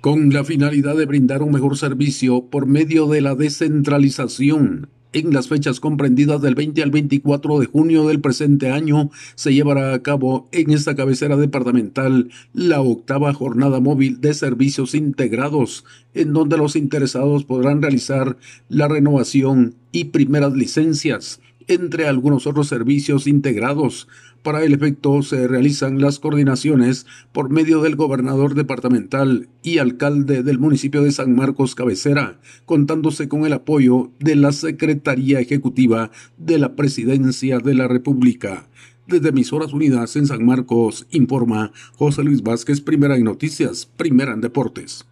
con la finalidad de brindar un mejor servicio por medio de la descentralización. En las fechas comprendidas del 20 al 24 de junio del presente año se llevará a cabo en esta cabecera departamental la octava jornada móvil de servicios integrados, en donde los interesados podrán realizar la renovación y primeras licencias, entre algunos otros servicios integrados. Para el efecto se realizan las coordinaciones por medio del gobernador departamental y alcalde del municipio de San Marcos Cabecera, contándose con el apoyo de la Secretaría Ejecutiva de la Presidencia de la República. Desde Emisoras Unidas en San Marcos, informa José Luis Vázquez, primera en noticias, primera en deportes.